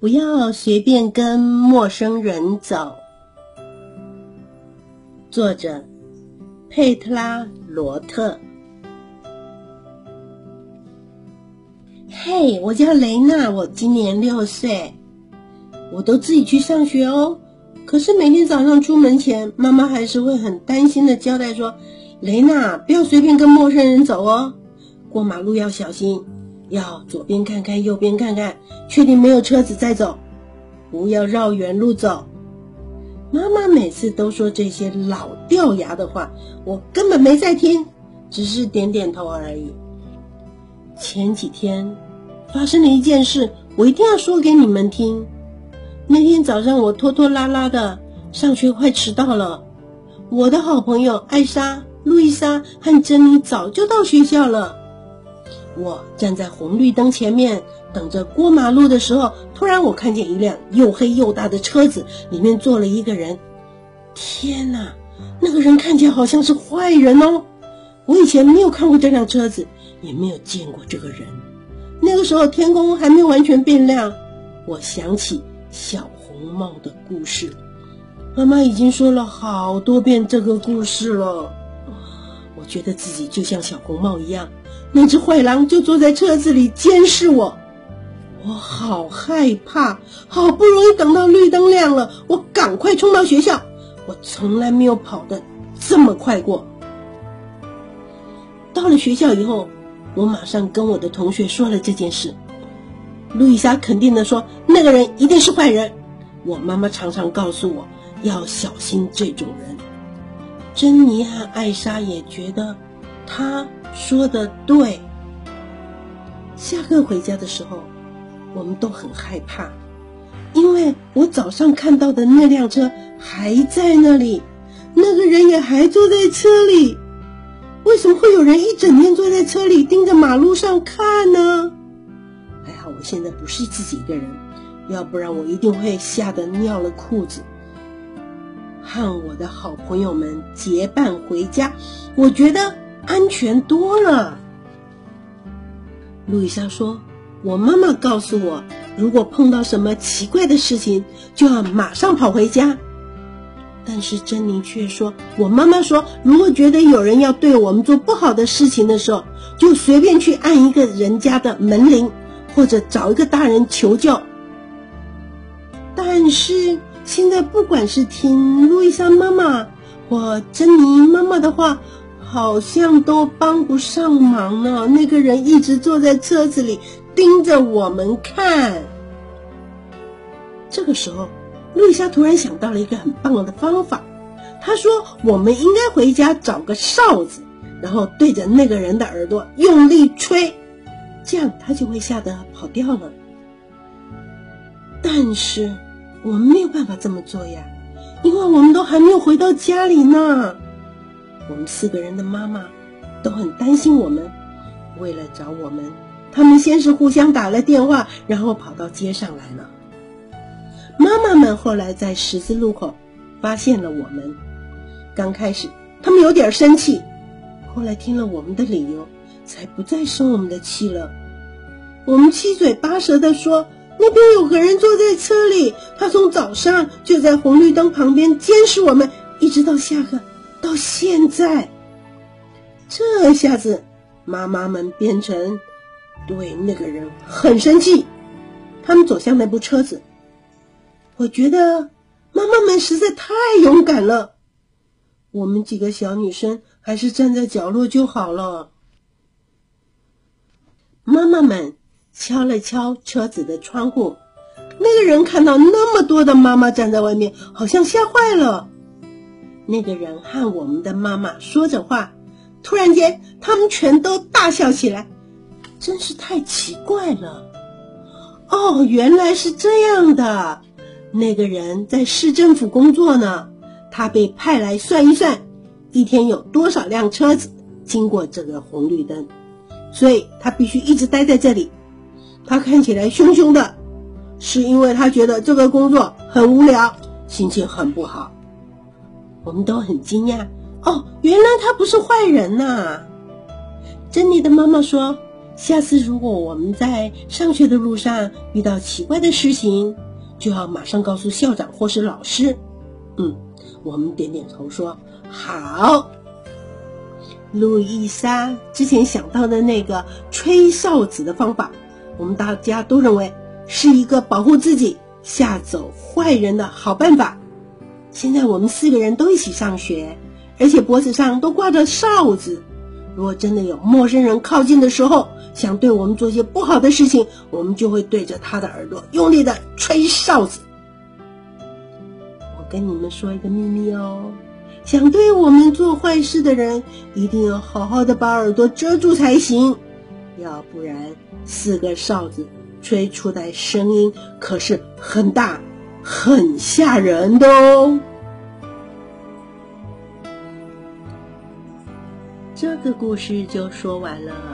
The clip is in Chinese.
不要随便跟陌生人走。作者：佩特拉·罗特。嘿，我叫雷娜，我今年六岁，我都自己去上学哦。可是每天早上出门前，妈妈还是会很担心的交代说：“雷娜，不要随便跟陌生人走哦，过马路要小心。”要左边看看，右边看看，确定没有车子再走，不要绕远路走。妈妈每次都说这些老掉牙的话，我根本没在听，只是点点头而已。前几天发生了一件事，我一定要说给你们听。那天早上我拖拖拉拉的上学，快迟到了。我的好朋友艾莎、路易莎和珍妮早就到学校了。我站在红绿灯前面等着过马路的时候，突然我看见一辆又黑又大的车子，里面坐了一个人。天哪，那个人看起来好像是坏人哦！我以前没有看过这辆车子，也没有见过这个人。那个时候天空还没有完全变亮，我想起小红帽的故事。妈妈已经说了好多遍这个故事了。我觉得自己就像小红帽一样。那只坏狼就坐在车子里监视我，我好害怕。好不容易等到绿灯亮了，我赶快冲到学校。我从来没有跑得这么快过。到了学校以后，我马上跟我的同学说了这件事。路易莎肯定的说：“那个人一定是坏人。”我妈妈常常告诉我要小心这种人。珍妮和艾莎也觉得他。说的对。下课回家的时候，我们都很害怕，因为我早上看到的那辆车还在那里，那个人也还坐在车里。为什么会有人一整天坐在车里盯着马路上看呢？还好我现在不是自己一个人，要不然我一定会吓得尿了裤子。和我的好朋友们结伴回家，我觉得。安全多了，路易莎说：“我妈妈告诉我，如果碰到什么奇怪的事情，就要马上跑回家。”但是珍妮却说：“我妈妈说，如果觉得有人要对我们做不好的事情的时候，就随便去按一个人家的门铃，或者找一个大人求救。”但是现在，不管是听路易莎妈妈或珍妮妈妈的话。好像都帮不上忙呢。那个人一直坐在车子里盯着我们看。这个时候，路易莎突然想到了一个很棒的方法。她说：“我们应该回家找个哨子，然后对着那个人的耳朵用力吹，这样他就会吓得跑掉了。”但是我们没有办法这么做呀，因为我们都还没有回到家里呢。我们四个人的妈妈都很担心我们，为了找我们，他们先是互相打了电话，然后跑到街上来了。妈妈们后来在十字路口发现了我们，刚开始他们有点生气，后来听了我们的理由，才不再生我们的气了。我们七嘴八舌的说，那边有个人坐在车里，他从早上就在红绿灯旁边监视我们，一直到下课。到现在，这下子妈妈们变成对那个人很生气。他们走向那部车子，我觉得妈妈们实在太勇敢了。我们几个小女生还是站在角落就好了。妈妈们敲了敲车子的窗户，那个人看到那么多的妈妈站在外面，好像吓坏了。那个人和我们的妈妈说着话，突然间，他们全都大笑起来，真是太奇怪了。哦，原来是这样的。那个人在市政府工作呢，他被派来算一算，一天有多少辆车子经过这个红绿灯，所以他必须一直待在这里。他看起来凶凶的，是因为他觉得这个工作很无聊，心情很不好。我们都很惊讶哦，原来他不是坏人呐！珍妮的妈妈说：“下次如果我们在上学的路上遇到奇怪的事情，就要马上告诉校长或是老师。嗯，我们点点头说好。路易莎之前想到的那个吹哨子的方法，我们大家都认为是一个保护自己、吓走坏人的好办法。现在我们四个人都一起上学，而且脖子上都挂着哨子。如果真的有陌生人靠近的时候，想对我们做些不好的事情，我们就会对着他的耳朵用力的吹哨子。我跟你们说一个秘密哦，想对我们做坏事的人，一定要好好的把耳朵遮住才行，要不然四个哨子吹出来声音可是很大、很吓人的哦。这个故事就说完了。